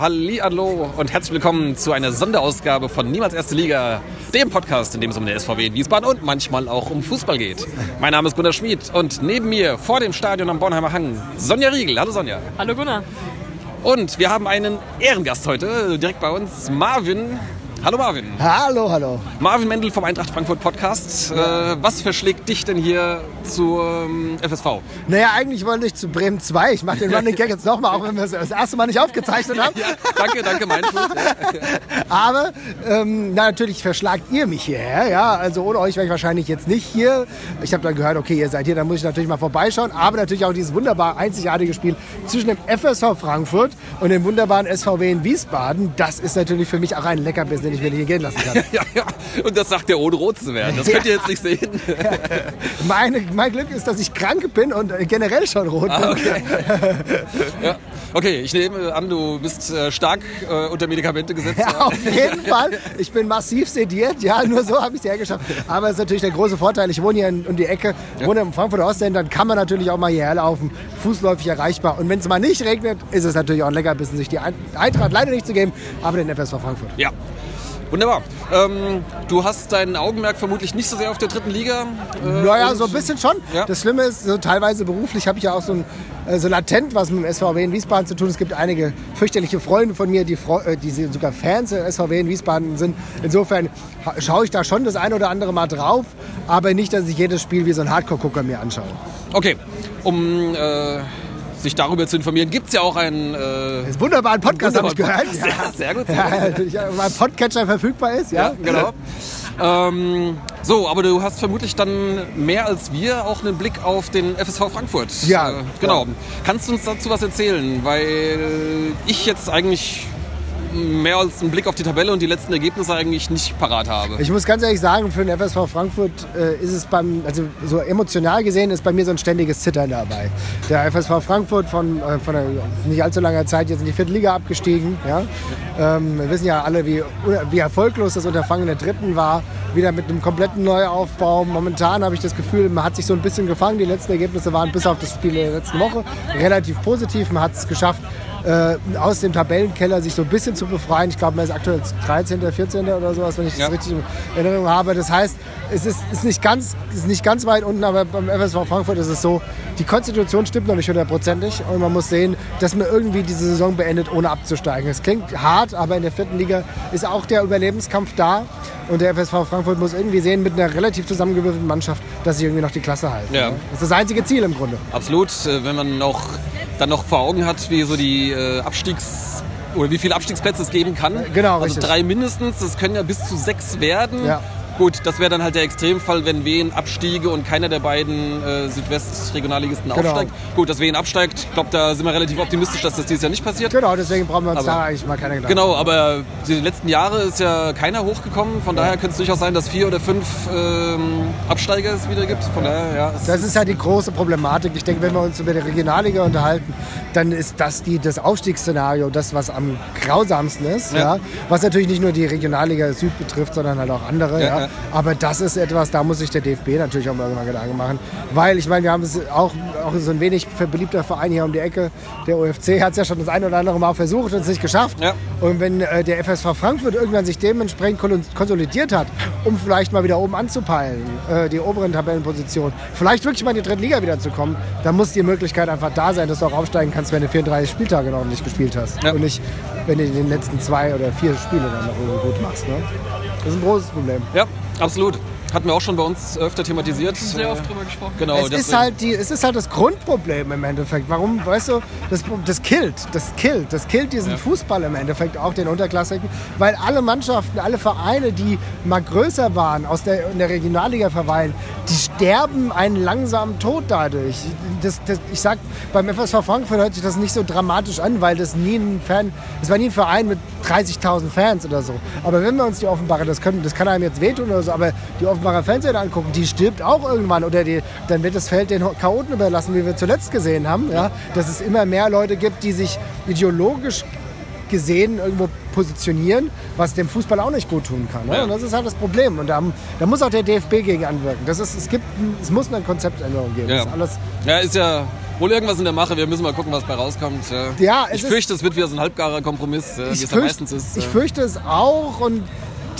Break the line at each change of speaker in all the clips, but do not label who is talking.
hallo und herzlich willkommen zu einer Sonderausgabe von Niemals Erste Liga, dem Podcast, in dem es um den SVW in Wiesbaden und manchmal auch um Fußball geht. Mein Name ist Gunnar Schmid und neben mir vor dem Stadion am Bornheimer Hang Sonja Riegel. Hallo Sonja.
Hallo Gunnar.
Und wir haben einen Ehrengast heute, direkt bei uns, Marvin Hallo Marvin.
Hallo, hallo.
Marvin Mendel vom Eintracht Frankfurt Podcast. Äh, was verschlägt dich denn hier zum FSV?
Naja, eigentlich wollte ich zu Bremen 2. Ich mache den Running Gag jetzt nochmal, auch wenn wir es das erste Mal nicht aufgezeichnet haben. Ja,
danke, danke, mein Schuld.
Aber ähm, na, natürlich verschlagt ihr mich hierher. Ja? Also ohne euch wäre ich wahrscheinlich jetzt nicht hier. Ich habe dann gehört, okay, ihr seid hier, dann muss ich natürlich mal vorbeischauen. Aber natürlich auch dieses wunderbar einzigartige Spiel zwischen dem FSV Frankfurt und dem wunderbaren SVW in Wiesbaden. Das ist natürlich für mich auch ein Leckerbissen den ich mir nicht gehen lassen kann.
ja, ja. Und das sagt er ohne rot zu werden. Das könnt ihr jetzt nicht sehen.
Meine, mein Glück ist, dass ich krank bin und generell schon rot ah,
okay. ja. Okay, ich nehme an, du bist äh, stark äh, unter Medikamente gesetzt.
Ja, auf jeden Fall. Ich bin massiv sediert. Ja, nur so habe ich es hergeschafft. Aber es ist natürlich der große Vorteil. Ich wohne hier in, um die Ecke, ja. wohne im Frankfurter Ostend. Dann kann man natürlich auch mal hierher laufen. Fußläufig erreichbar. Und wenn es mal nicht regnet, ist es natürlich auch ein Leckerbissen, sich die Eintracht leider nicht zu geben, aber den FSV Frankfurt.
Ja, Wunderbar. Ähm, du hast dein Augenmerk vermutlich nicht so sehr auf der dritten Liga.
Äh, naja, so ein bisschen schon. Ja. Das Schlimme ist, so teilweise beruflich habe ich ja auch so, ein, äh, so latent was mit dem SVW in Wiesbaden zu tun. Es gibt einige fürchterliche Freunde von mir, die, äh, die sogar Fans der SVW in Wiesbaden sind. Insofern schaue ich da schon das ein oder andere Mal drauf, aber nicht, dass ich jedes Spiel wie so ein Hardcore-Gucker mir anschaue.
Okay, um... Äh sich darüber zu informieren, gibt es ja auch einen.
Äh, das ist wunderbar, ein Podcast habe ich gehört.
Ja, ja, sehr gut.
Ja, weil Podcatcher verfügbar ist, ja. ja
genau. Ähm, so, aber du hast vermutlich dann mehr als wir auch einen Blick auf den FSV Frankfurt.
Ja. Äh,
genau. Kannst du uns dazu was erzählen? Weil ich jetzt eigentlich mehr als einen Blick auf die Tabelle und die letzten Ergebnisse eigentlich nicht parat habe.
Ich muss ganz ehrlich sagen, für den FSV Frankfurt äh, ist es beim, also so emotional gesehen, ist bei mir so ein ständiges Zittern dabei. Der FSV Frankfurt von, äh, von einer nicht allzu langer Zeit jetzt in die vierte Liga abgestiegen. Ja? Ähm, wir wissen ja alle, wie, wie erfolglos das Unterfangen der dritten war. Wieder mit einem kompletten Neuaufbau. Momentan habe ich das Gefühl, man hat sich so ein bisschen gefangen. Die letzten Ergebnisse waren bis auf das Spiel der letzten Woche relativ positiv. Man hat es geschafft, äh, aus dem Tabellenkeller sich so ein bisschen zu befreien. Ich glaube, man ist aktuell 13., 14. oder sowas, wenn ich das ja. richtig in Erinnerung habe. Das heißt, es ist, ist, nicht ganz, ist nicht ganz weit unten, aber beim FSV Frankfurt ist es so, die Konstitution stimmt noch nicht hundertprozentig und man muss sehen, dass man irgendwie diese Saison beendet, ohne abzusteigen. Es klingt hart, aber in der vierten Liga ist auch der Überlebenskampf da. Und der FSV Frankfurt muss irgendwie sehen, mit einer relativ zusammengewürfelten Mannschaft, dass sie irgendwie noch die Klasse halten. Ja. Das ist das einzige Ziel im Grunde.
Absolut. Äh, wenn man noch, dann noch vor Augen hat, wie so die äh, Abstiegs- oder wie viele Abstiegsplätze es geben kann.
Genau,
also
richtig.
drei mindestens. Das können ja bis zu sechs werden.
Ja.
Gut, das wäre dann halt der Extremfall, wenn Wien abstiege und keiner der beiden äh, Südwest-Regionalligisten genau. aufsteigt. Gut, dass Wien absteigt, ich glaube, da sind wir relativ optimistisch, dass das dieses Jahr nicht passiert.
Genau, deswegen brauchen wir uns aber, da eigentlich mal keine
Gedanken. Genau, aber die letzten Jahre ist ja keiner hochgekommen. Von ja. daher könnte es durchaus sein, dass vier oder fünf ähm, Absteiger es wieder gibt. Von daher, ja.
Das ist ja die große Problematik. Ich denke, wenn wir uns über die Regionalliga unterhalten, dann ist das die, das Aufstiegsszenario das, was am grausamsten ist. Ja. ja. Was natürlich nicht nur die Regionalliga Süd betrifft, sondern halt auch andere. Ja, aber das ist etwas, da muss sich der DFB natürlich auch mal irgendwann Gedanken machen. Weil ich meine, wir haben es auch, auch so ein wenig beliebter Verein hier um die Ecke. Der OFC hat es ja schon das ein oder andere Mal versucht und es nicht geschafft. Ja. Und wenn äh, der FSV Frankfurt irgendwann sich dementsprechend konsolidiert hat, um vielleicht mal wieder oben anzupeilen, äh, die oberen Tabellenpositionen, vielleicht wirklich mal in die dritte Liga wieder zu kommen, dann muss die Möglichkeit einfach da sein, dass du auch aufsteigen kannst, wenn du 34 Spieltage noch nicht gespielt hast. Ja. Und nicht, wenn du in den letzten zwei oder vier Spiele dann noch irgendwie gut machst. Ne? Das ist ein großes Problem.
Ja, absolut. Hatten wir auch schon bei uns öfter thematisiert.
Sehr oft drüber gesprochen.
Genau, es, ist halt die, es ist halt das Grundproblem im Endeffekt. Warum, weißt du, das, das killt, das killt, das killt diesen ja. Fußball im Endeffekt, auch den Unterklassiken, weil alle Mannschaften, alle Vereine, die mal größer waren, aus der, in der Regionalliga verweilen, die sterben einen langsamen Tod dadurch. Das, das, ich sag, beim FSV Frankfurt hört sich das nicht so dramatisch an, weil das nie ein Fan, es war nie ein Verein mit 30.000 Fans oder so. Aber wenn wir uns die Offenbarer, das, können, das kann einem jetzt wehtun oder so, aber die Offenbarer Fernsehen angucken, die stirbt auch irgendwann oder die, dann wird das Feld den Chaoten überlassen, wie wir zuletzt gesehen haben. Ja? Dass es immer mehr Leute gibt, die sich ideologisch gesehen irgendwo positionieren, was dem Fußball auch nicht gut tun kann. Ne? Ja. Und das ist halt das Problem. Und da, da, muss auch der DFB gegen anwirken. Das ist, es, gibt, es muss eine Konzeptänderung geben.
Ja,
ist,
ja, ist ja wohl irgendwas in der Mache. Wir müssen mal gucken, was bei rauskommt.
Ja,
ich fürchte, es wird wieder so ein halbgarer Kompromiss, wie es ja meistens ist.
Ich fürchte es auch und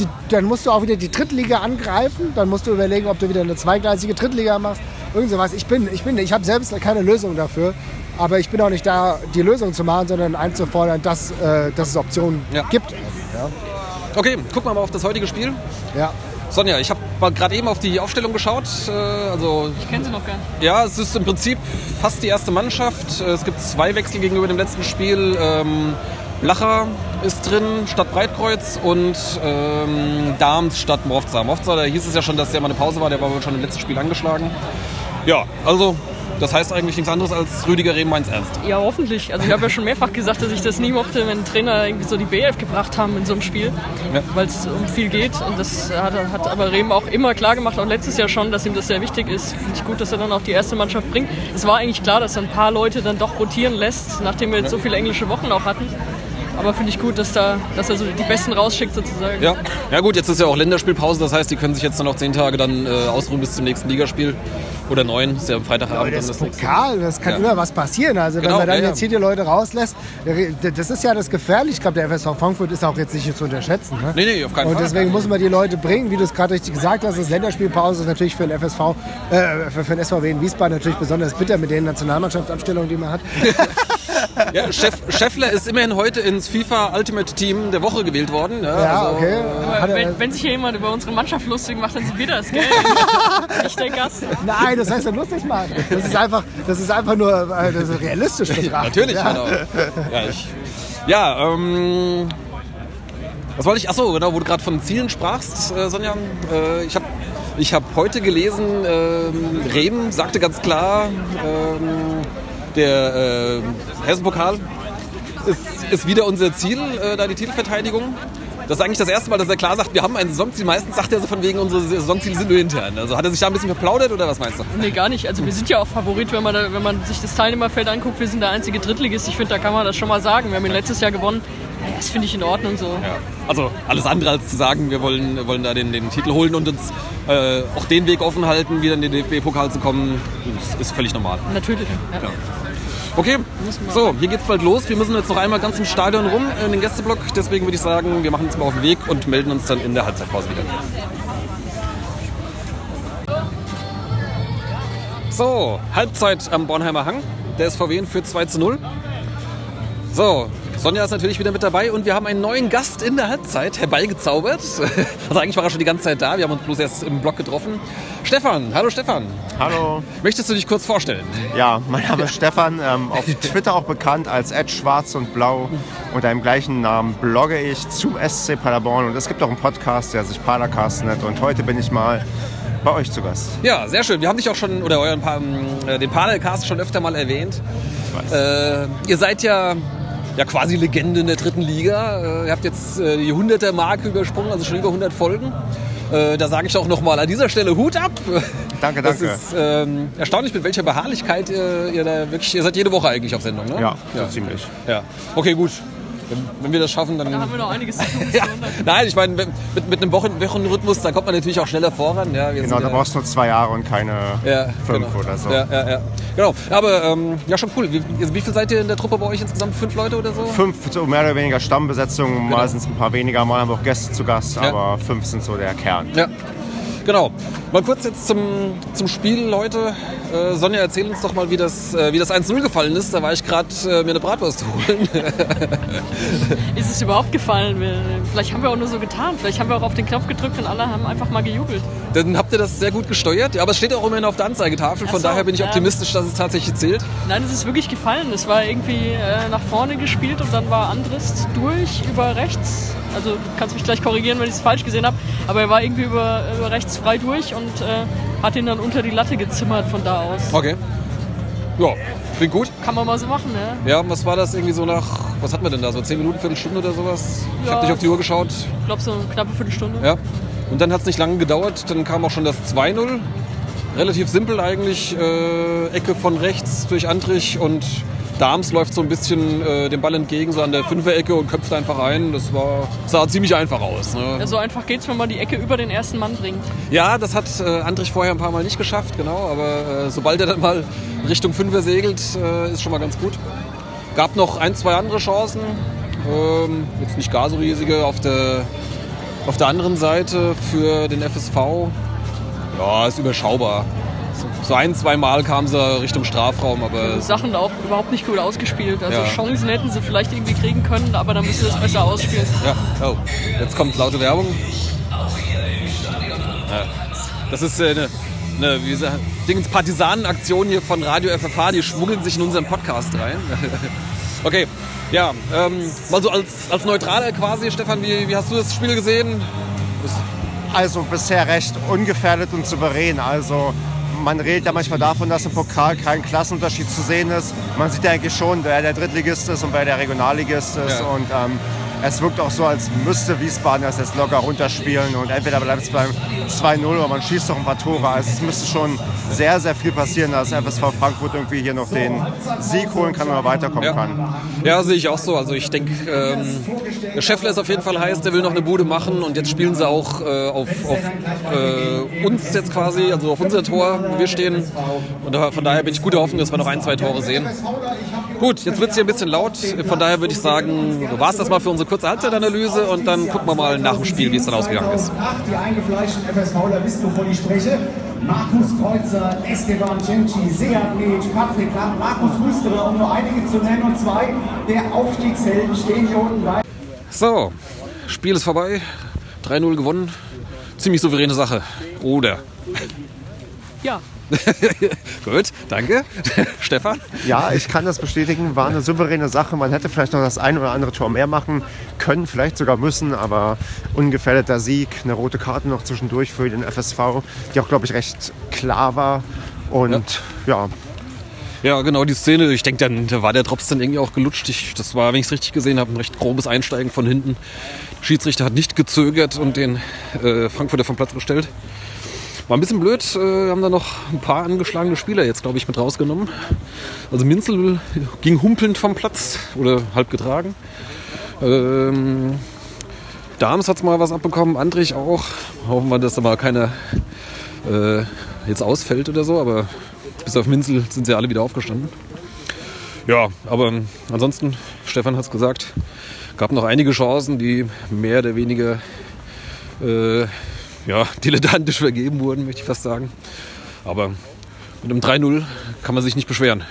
die, dann musst du auch wieder die Drittliga angreifen. Dann musst du überlegen, ob du wieder eine zweigleisige Drittliga machst. Irgend sowas. Ich bin, ich bin, ich habe selbst keine Lösung dafür. Aber ich bin auch nicht da, die Lösung zu machen, sondern einzufordern, dass, äh, dass es Optionen ja. gibt. Ja.
Okay, gucken wir mal auf das heutige Spiel.
Ja.
Sonja, ich habe gerade eben auf die Aufstellung geschaut. Äh, also,
ich kenne sie noch gar nicht.
Ja, es ist im Prinzip fast die erste Mannschaft. Es gibt zwei Wechsel gegenüber dem letzten Spiel. Ähm, Blacher ist drin statt Breitkreuz und ähm, Darms statt Mrovza. Mrovza, da hieß es ja schon, dass der mal eine Pause war, der war wohl schon im letzten Spiel angeschlagen. Ja, also das heißt eigentlich nichts anderes als Rüdiger Rehm meins ernst.
Ja, hoffentlich. Also ich habe ja schon mehrfach gesagt, dass ich das nie mochte, wenn Trainer irgendwie so die B11 gebracht haben in so einem Spiel, ja. weil es um viel geht. Und das hat, hat aber Rehm auch immer klar gemacht, auch letztes Jahr schon, dass ihm das sehr wichtig ist. Finde ich gut, dass er dann auch die erste Mannschaft bringt. Es war eigentlich klar, dass er ein paar Leute dann doch rotieren lässt, nachdem wir jetzt so viele englische Wochen auch hatten. Aber finde ich gut, dass, da, dass er so die Besten rausschickt sozusagen.
Ja. ja gut, jetzt ist ja auch Länderspielpause, das heißt, die können sich jetzt dann noch zehn Tage dann äh, ausruhen bis zum nächsten Ligaspiel. Oder neun, ist ja am Freitagabend.
Ja, das, das Pokal, das kann ja. immer was passieren. Also genau, wenn man dann ja, jetzt hier die Leute rauslässt, das ist ja das Gefährliche. Ich glaube, der FSV Frankfurt ist auch jetzt nicht zu unterschätzen. Ne?
Nee, nee, auf keinen
Und
Fall.
Und deswegen muss man die Leute bringen, wie du es gerade richtig gesagt hast, das Länderspielpause ist natürlich für den FSV, äh, für, für den SVW in Wiesbaden natürlich besonders bitter mit den Nationalmannschaftsabstellungen, die man hat.
ja, Chef, Scheffler ist immerhin heute ins FIFA Ultimate Team der Woche gewählt worden.
Ja, ja also, okay.
Äh, wenn, wenn, sich hier jemand über unsere Mannschaft lustig macht, dann sind wir das, gell? ich der Gast.
Nein, das heißt ja lustig machen. Das ist einfach, das ist einfach nur äh, das ist realistisch betrachtet.
Natürlich, ja. genau. Ja, ich, ja ähm, was wollte ich? Achso, genau, wo du gerade von Zielen sprachst, äh, Sonja. Äh, ich habe ich hab heute gelesen, ähm, Rehm sagte ganz klar, ähm, der äh, Hessenpokal ist, ist wieder unser Ziel, äh, da die Titelverteidigung. Das ist eigentlich das erste Mal, dass er klar sagt, wir haben ein Saisonziel. Meistens sagt er so von wegen, unsere Saisonziele sind nur intern. Also hat er sich da ein bisschen verplaudert oder was meinst du?
Nee, gar nicht. Also wir sind ja auch Favorit, wenn man, da, wenn man sich das Teilnehmerfeld anguckt. Wir sind der einzige Drittligist. Ich finde, da kann man das schon mal sagen. Wir haben ihn letztes Jahr gewonnen. Das finde ich in Ordnung so.
Ja. Also alles andere als zu sagen, wir wollen, wollen da den, den Titel holen und uns äh, auch den Weg offen halten, wieder in den DFB-Pokal zu kommen, ist völlig normal.
Natürlich. Ja. Ja.
Okay, so, hier geht's bald los. Wir müssen jetzt noch einmal ganz im Stadion rum, in den Gästeblock. Deswegen würde ich sagen, wir machen uns mal auf den Weg und melden uns dann in der Halbzeitpause wieder. So, Halbzeit am Bornheimer Hang. Der SVW führt 2 zu 0. So, Sonja ist natürlich wieder mit dabei und wir haben einen neuen Gast in der Halbzeit herbeigezaubert. Also eigentlich war er schon die ganze Zeit da, wir haben uns bloß erst im Block getroffen. Stefan, hallo Stefan.
Hallo.
Möchtest du dich kurz vorstellen?
Ja, mein Name ist Stefan, ähm, auf Twitter auch bekannt als Schwarz und Blau. Unter dem gleichen Namen blogge ich zum SC Paderborn und es gibt auch einen Podcast, der sich Padercast nennt und heute bin ich mal bei euch zu Gast.
Ja, sehr schön. Wir haben dich auch schon, oder euren, äh, den Padercast schon öfter mal erwähnt. Ich weiß. Äh, ihr seid ja ja quasi Legende in der dritten Liga. Äh, ihr habt jetzt äh, die 100er-Marke übersprungen, also schon über 100 Folgen. Äh, da sage ich auch nochmal an dieser Stelle Hut ab.
Danke, danke.
Das ist ähm, erstaunlich, mit welcher Beharrlichkeit ihr, ihr da wirklich, ihr seid jede Woche eigentlich auf Sendung, ne?
Ja, ja. so ziemlich.
Ja. Okay, gut. Wenn, wenn, wir das schaffen, dann.
Da haben wir noch einiges zu tun.
ja. Nein, ich meine, mit, mit einem Wochen, Wochenrhythmus, da kommt man natürlich auch schneller voran. Ja,
genau, da brauchst du nur zwei Jahre und keine
ja,
fünf
genau.
oder so.
Ja, ja, ja. Genau. Aber ähm, ja, schon cool. Wie, wie viel seid ihr in der Truppe bei euch insgesamt? Fünf Leute oder so?
Fünf, so mehr oder weniger Stammbesetzung. Genau. Mal sind es ein paar weniger, mal haben wir auch Gäste zu Gast, aber fünf sind so der Kern.
Ja. Genau. Mal kurz jetzt zum, zum Spiel heute. Äh, Sonja, erzähl uns doch mal, wie das, äh, wie das 1-0 gefallen ist. Da war ich gerade äh, mir eine Bratwurst holen.
ist es überhaupt gefallen? Vielleicht haben wir auch nur so getan. Vielleicht haben wir auch auf den Knopf gedrückt und alle haben einfach mal gejubelt.
Dann habt ihr das sehr gut gesteuert. Ja, aber es steht auch immerhin auf der Anzeigetafel. Von so, daher bin ich optimistisch, dass es tatsächlich zählt.
Nein, es ist wirklich gefallen. Es war irgendwie äh, nach vorne gespielt und dann war Andrist durch über rechts also du kannst mich gleich korrigieren, wenn ich es falsch gesehen habe. Aber er war irgendwie über, über rechts frei durch und äh, hat ihn dann unter die Latte gezimmert von da aus.
Okay. Ja, klingt gut.
Kann man mal so machen,
ja. Ja, was war das irgendwie so nach, was hatten wir denn da, so 10 Minuten, Viertelstunde oder sowas? Ich ja, habe nicht auf die Uhr geschaut.
Ich glaube so eine knappe Viertelstunde.
Ja. Und dann hat es nicht lange gedauert, dann kam auch schon das 2-0. Relativ simpel eigentlich, äh, Ecke von rechts durch Antrich und Dahms läuft so ein bisschen äh, dem Ball entgegen, so an der Fünferecke und köpft einfach ein. Das war, sah ziemlich einfach aus. Ne?
Ja, so einfach geht's, wenn man die Ecke über den ersten Mann bringt.
Ja, das hat äh, Andrich vorher ein paar Mal nicht geschafft, genau. Aber äh, sobald er dann mal Richtung Fünfer segelt, äh, ist schon mal ganz gut. Gab noch ein, zwei andere Chancen. Ähm, jetzt nicht gar so riesige. Auf der, auf der anderen Seite für den FSV, ja, ist überschaubar. So ein, zwei Mal kamen sie Richtung Strafraum, aber
Sachen auch überhaupt nicht gut ausgespielt. Also
Ja.
Chancen hätten sie vielleicht irgendwie kriegen können, aber dann müssen sie es besser ausspielen.
Ja, oh, jetzt kommt laute Werbung. Ja, das ist äh, eine, eine wie gesagt, Dingens Partisanenaktion hier von Radio FFH, die schmuggeln sich in unseren Podcast rein. okay, ja, ähm, mal so als, als Neutraler quasi, Stefan, wie, wie hast du das Spiel gesehen?
Also bisher recht ungefährdet und souverän. Also man redet ja manchmal davon, dass im Pokal kein Klassenunterschied zu sehen ist. Man sieht ja eigentlich schon, wer der Drittligist ist und wer der Regionalligist ist.
Ja.
Und ähm, es wirkt auch so, als müsste Wiesbaden das jetzt locker runterspielen. Und entweder bleibt es beim 2-0 oder man schießt doch ein paar Tore. Also es müsste schon sehr, sehr viel passieren, dass FSV Frankfurt irgendwie hier noch den Sieg holen kann oder weiterkommen
Ja.
kann.
Ja, sehe ich auch so. Also ich denke, ähm, der Scheffler ist auf jeden Fall heiß, der will noch eine Bude machen und jetzt spielen sie auch äh, auf, auf äh, uns jetzt quasi, also auf unser Tor, wo wir stehen. Und von daher bin ich guter Hoffnung, dass wir noch ein, zwei Tore sehen. Gut, jetzt wird es hier ein bisschen laut. Von daher würde ich sagen, war es das mal für unsere kurze Halbzeitanalyse und dann gucken wir mal nach dem Spiel, wie es dann ausgegangen ist.
Die eingefleischten FSVler wissen, wovon ich spreche. Markus Kreuzer, Esteban Cenci, Seat Mic, Patrick Lamm, Markus Rüsterer, um nur einige zu nennen. Und zwei der Aufstiegshelden stehen hier unten bei.
So, Spiel ist vorbei. 3-0 gewonnen. Ziemlich souveräne Sache. Oder?
Ja,
Gut, danke. Stefan?
Ja, ich kann das bestätigen. War eine souveräne Sache. Man hätte vielleicht noch das ein oder andere Tor mehr machen können, vielleicht sogar müssen, aber ungefährdeter Sieg, eine rote Karte noch zwischendurch für den FSV, die auch, glaube ich, recht klar war. Und ja,
Ja, genau, die Szene. Ich denke, dann da war der Drops dann irgendwie auch gelutscht. Ich, das war, wenn ich es richtig gesehen habe, ein recht grobes Einsteigen von hinten. Der Schiedsrichter hat nicht gezögert und den äh, Frankfurter vom Platz gestellt. War ein bisschen blöd. Äh, haben da noch ein paar angeschlagene Spieler jetzt, glaube ich, mit rausgenommen. Also Minzel ging humpelnd vom Platz oder halb getragen. Ähm, Dahms hat mal was abbekommen, Andrich auch. Hoffen wir, dass da mal keiner äh, jetzt ausfällt oder so, aber bis auf Minzel sind sie alle wieder aufgestanden. Ja, aber ähm, ansonsten, Stefan hat es gesagt, gab noch einige Chancen, die mehr oder weniger äh, ja, dilettantisch vergeben wurden, möchte ich fast sagen. Aber mit einem 3-0 kann man sich nicht beschweren.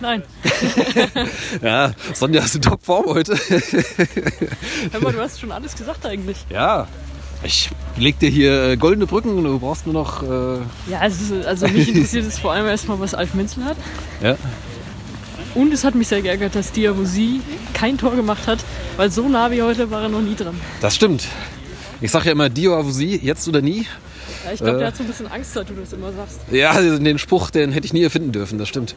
nein.
Ja, Sonja ist in Topform heute.
Hör mal, du hast schon alles gesagt eigentlich.
ja, ich leg dir hier äh, goldene Brücken, du brauchst nur noch... Äh,
Ja, also, also mich interessiert es vor allem erstmal, was Alf Menzel hat.
ja.
Und es hat mich sehr geärgert, dass Diabusi kein Tor gemacht hat, weil so nah wie heute war er noch nie dran.
Das stimmt. Ich sage ja immer Dio Avusi, jetzt oder nie.
Ja, ich glaube,
Äh.
der hat so ein bisschen Angst, dass du das immer sagst.
Ja, den Spruch, den hätte ich nie erfinden dürfen, das stimmt.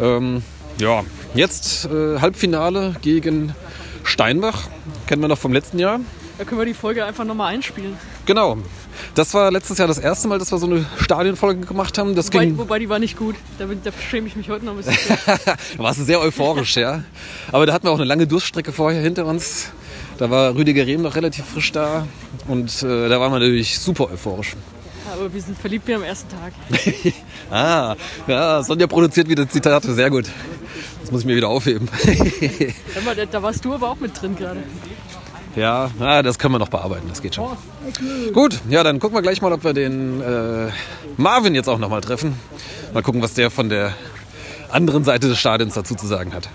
Ähm, ja, jetzt äh, Halbfinale gegen Steinbach. Kennen wir noch vom letzten Jahr.
Da können wir die Folge einfach nochmal einspielen.
Genau. Das war letztes Jahr das erste Mal, dass wir so eine Stadionfolge gemacht haben. Das
Wobei,
ging,
wobei die war nicht gut. Da, bin- da schäme ich mich heute noch ein bisschen.
da warst du sehr euphorisch, ja. Aber da hatten wir auch eine lange Durststrecke vorher hinter uns. Da war Rüdiger Rehm noch relativ frisch da und äh, da waren wir natürlich super euphorisch.
Aber wir sind verliebt wie am ersten Tag.
Ah, ja, Sonja produziert wieder Zitate, sehr gut. Das muss ich mir wieder aufheben.
Mal, da, da warst du aber auch mit drin gerade.
Ja, na, das können wir noch bearbeiten, das geht schon. Gut, ja, dann gucken wir gleich mal, ob wir den äh, Marvin jetzt auch noch mal treffen. Mal gucken, was der von der anderen Seite des Stadions dazu zu sagen hat.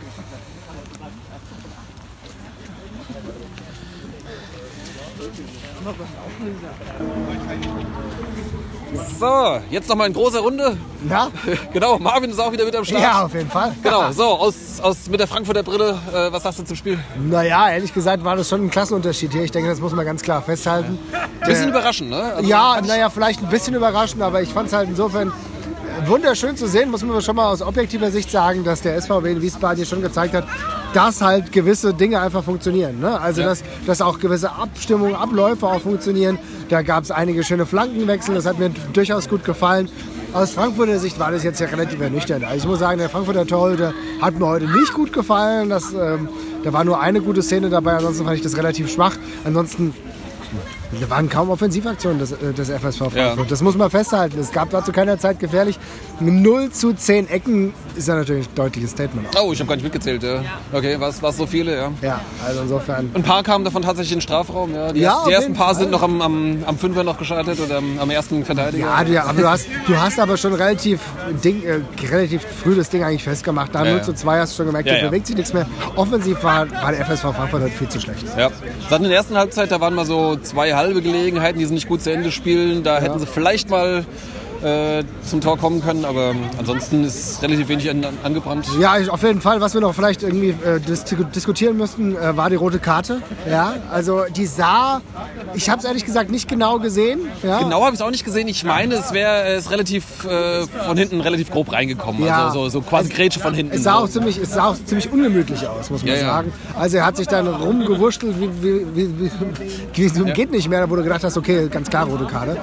So, jetzt noch mal in großer Runde.
Ja,
Genau, Marvin ist auch wieder mit am Start.
ja, auf jeden Fall.
Genau, so, aus, aus, mit der Frankfurter Brille, äh, was sagst du zum Spiel?
Naja, ehrlich gesagt war das schon ein Klassenunterschied hier. Ich denke, das muss man ganz klar festhalten.
Bisschen überraschend, ne? Also,
Ja, naja, vielleicht ein bisschen überraschend, aber ich fand es halt insofern wunderschön zu sehen, muss man schon mal aus objektiver Sicht sagen, dass der SVW in Wiesbaden hier schon gezeigt hat, dass halt gewisse Dinge einfach funktionieren. Ne? Also, dass, dass auch gewisse Abstimmungen, Abläufe auch funktionieren. Da gab es einige schöne Flankenwechsel, das hat mir durchaus gut gefallen. aus Frankfurter Sicht war das jetzt ja relativ ernüchternd. Also ich muss sagen, der Frankfurter Torhüter hat mir heute nicht gut gefallen. Das, ähm, da war nur eine gute Szene dabei, ansonsten fand ich das relativ schwach. Ansonsten da waren kaum Offensivaktionen des, äh, des FSV Frankfurt.
Ja.
Das muss man festhalten. Es gab da zu keiner Zeit gefährlich. 0 zu 10 Ecken ist ja natürlich ein deutliches Statement.
Oh, ich habe gar nicht mitgezählt. Ja. Okay, was was so viele, ja.
Ja, also insofern.
Ein paar kamen davon tatsächlich in den Strafraum. Ja. Die,
Ja,
ersten,
auf
die ersten paar sind noch am, am, am Fünfer noch gescheitert oder am, am ersten Verteidiger.
Ja, du, aber du hast, du hast aber schon relativ, Ding, äh, relativ früh das Ding eigentlich festgemacht. Da
Ja,
0
ja.
zu 2 hast du schon gemerkt,
Ja,
da
ja.
bewegt sich nichts mehr. Offensiv war, war der FSV Frankfurt halt viel zu schlecht.
Ja. Seit der ersten Halbzeit, da waren mal so zwei halbe Gelegenheiten, die sie nicht gut zu Ende spielen. Da hätten sie vielleicht mal äh, zum Tor kommen können, aber ansonsten ist relativ wenig an, angebrannt.
Ja, auf jeden Fall. Was wir noch vielleicht irgendwie äh, dis diskutieren müssten, äh, war die rote Karte. Ja, also die sah, ich habe es ehrlich gesagt nicht genau gesehen. Ja.
Genau habe ich es auch nicht gesehen. Ich meine, es wäre es ist relativ äh, von hinten relativ grob reingekommen.
Ja.
Also so, so quasi Grätsche von hinten.
Es sah, auch ziemlich, es sah auch ziemlich ungemütlich aus, muss man
Ja,
sagen. Also er hat sich dann rumgewurschtelt, wie, wie, wie, wie, geht nicht mehr, wo du gedacht hast, okay, ganz klar rote Karte.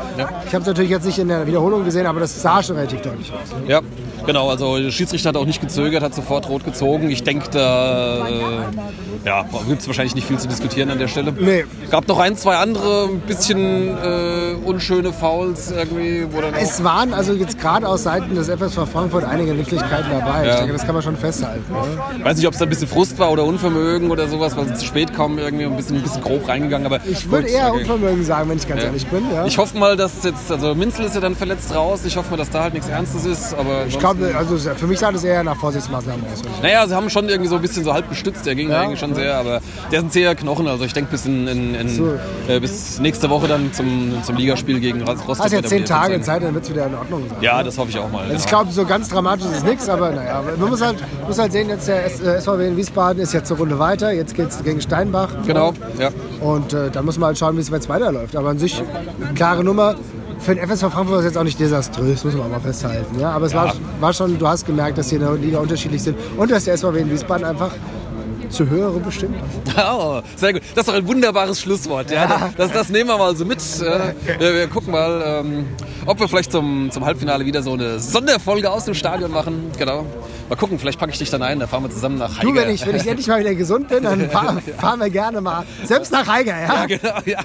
Ich habe es natürlich jetzt nicht in der Wiederholung gesehen, aber das sah schon relativ deutlich aus.
Ja, genau. Also der Schiedsrichter hat auch nicht gezögert, hat sofort rot gezogen. Ich denke, da äh, ja, gibt es wahrscheinlich nicht viel zu diskutieren an der Stelle.
Nee.
Gab noch ein, zwei andere ein bisschen äh, unschöne Fouls irgendwie, wo dann auch
Es waren also jetzt gerade aus Seiten des FSV Frankfurt einige Nicklichkeiten dabei. Ich
Ja.
denke, das kann man schon festhalten. Ne?
Ich weiß nicht, ob es da ein bisschen Frust war oder Unvermögen oder sowas, weil sie zu spät kommen, irgendwie ein bisschen, ein bisschen grob reingegangen. Aber
Ich würde eher
okay.
Unvermögen sagen, wenn ich ganz
Ja.
ehrlich bin. Ja.
Ich hoffe mal, dass jetzt, also Minzel ist ja dann verletzt raus. Ich hoffe mal, dass da halt nichts Ernstes ist. Aber
Ich glaube, also für mich sah das eher nach Vorsichtsmaßnahmen aus.
Naja, sie haben schon irgendwie so ein bisschen so halb gestützt, der ging
Ja.
eigentlich schon sehr, aber der sind sehr Knochen. Also ich denke bis, in, in, in,
So.
äh, bis nächste Woche dann zum, zum Ligaspiel gegen Ros- Rostock.
Hast jetzt
er
zehn Tage. Zeit, dann wird es wieder in Ordnung sein.
Ja, das hoffe ich auch mal.
Also ich glaube, so ganz dramatisch ist es nichts, aber naja, man muss halt, muss halt sehen, jetzt der S- äh, SVW in Wiesbaden ist jetzt eine Runde weiter, jetzt geht es gegen Steinbach.
Genau, ja.
Und äh, dann muss man halt schauen, wie es jetzt weiterläuft. Aber an sich, klare Nummer. Für den FSV Frankfurt war es jetzt auch nicht desaströs, muss man auch mal festhalten. Ja, aber es war, war schon, du hast gemerkt, dass die in der Liga unterschiedlich sind und dass der SVW in Wiesbaden einfach zu höherem bestimmt.
Oh, sehr gut. Das ist doch ein wunderbares Schlusswort. Ja. Das, das nehmen wir mal so mit. Äh, Wir, wir gucken mal, ähm, ob wir vielleicht zum, zum Halbfinale wieder so eine Sonderfolge aus dem Stadion machen. Genau. Mal gucken, vielleicht packe ich dich dann ein, dann fahren wir zusammen nach Haiger.
Du, wenn ich, wenn ich endlich mal wieder gesund bin, dann fahr, fahren wir gerne mal. Selbst nach Haiger, ja?
Ja, genau. Ja.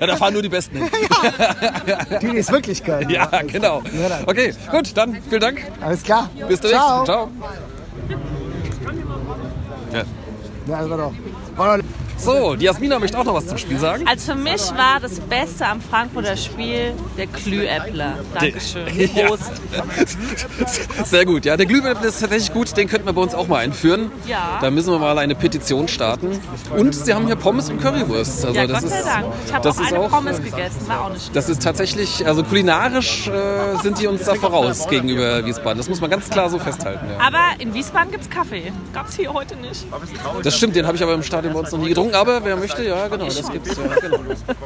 ja, da fahren nur die Besten hin.
Die, die es wirklich können.
Ja, genau.
Ja, dann.
Okay, gut, dann vielen Dank.
Alles klar.
Bis zum
Ciao.
Ciao. Ja.
Ja, das war doch. War doch
So, die Jasmina möchte auch noch was zum Spiel sagen.
Also für mich war das Beste am Frankfurter Spiel der Glühäppler. Dankeschön.
Ja.
Prost.
Sehr gut, ja. Der Glühwein ist tatsächlich gut, den könnten wir bei uns auch mal einführen.
Ja.
Da müssen wir mal eine Petition starten. Und sie haben hier Pommes und Currywurst. Also
Ja,
das
Gott sei
ist,
Dank. Ich habe auch eine
auch,
Pommes gegessen, war auch nicht.
Das ist tatsächlich, also kulinarisch äh, sind die uns da voraus gegenüber Wiesbaden. Das muss man ganz klar so festhalten. Ja.
Aber in Wiesbaden gibt es Kaffee. Gab es hier heute nicht.
Das stimmt, den habe ich aber im Stadion bei uns noch nie getrunken. Aber wer möchte, ja, genau, das gibt's. Ja, genau.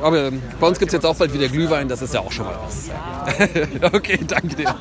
Aber ähm, bei uns gibt es jetzt auch bald wieder Glühwein, das ist ja auch schon mal was. okay, danke dir.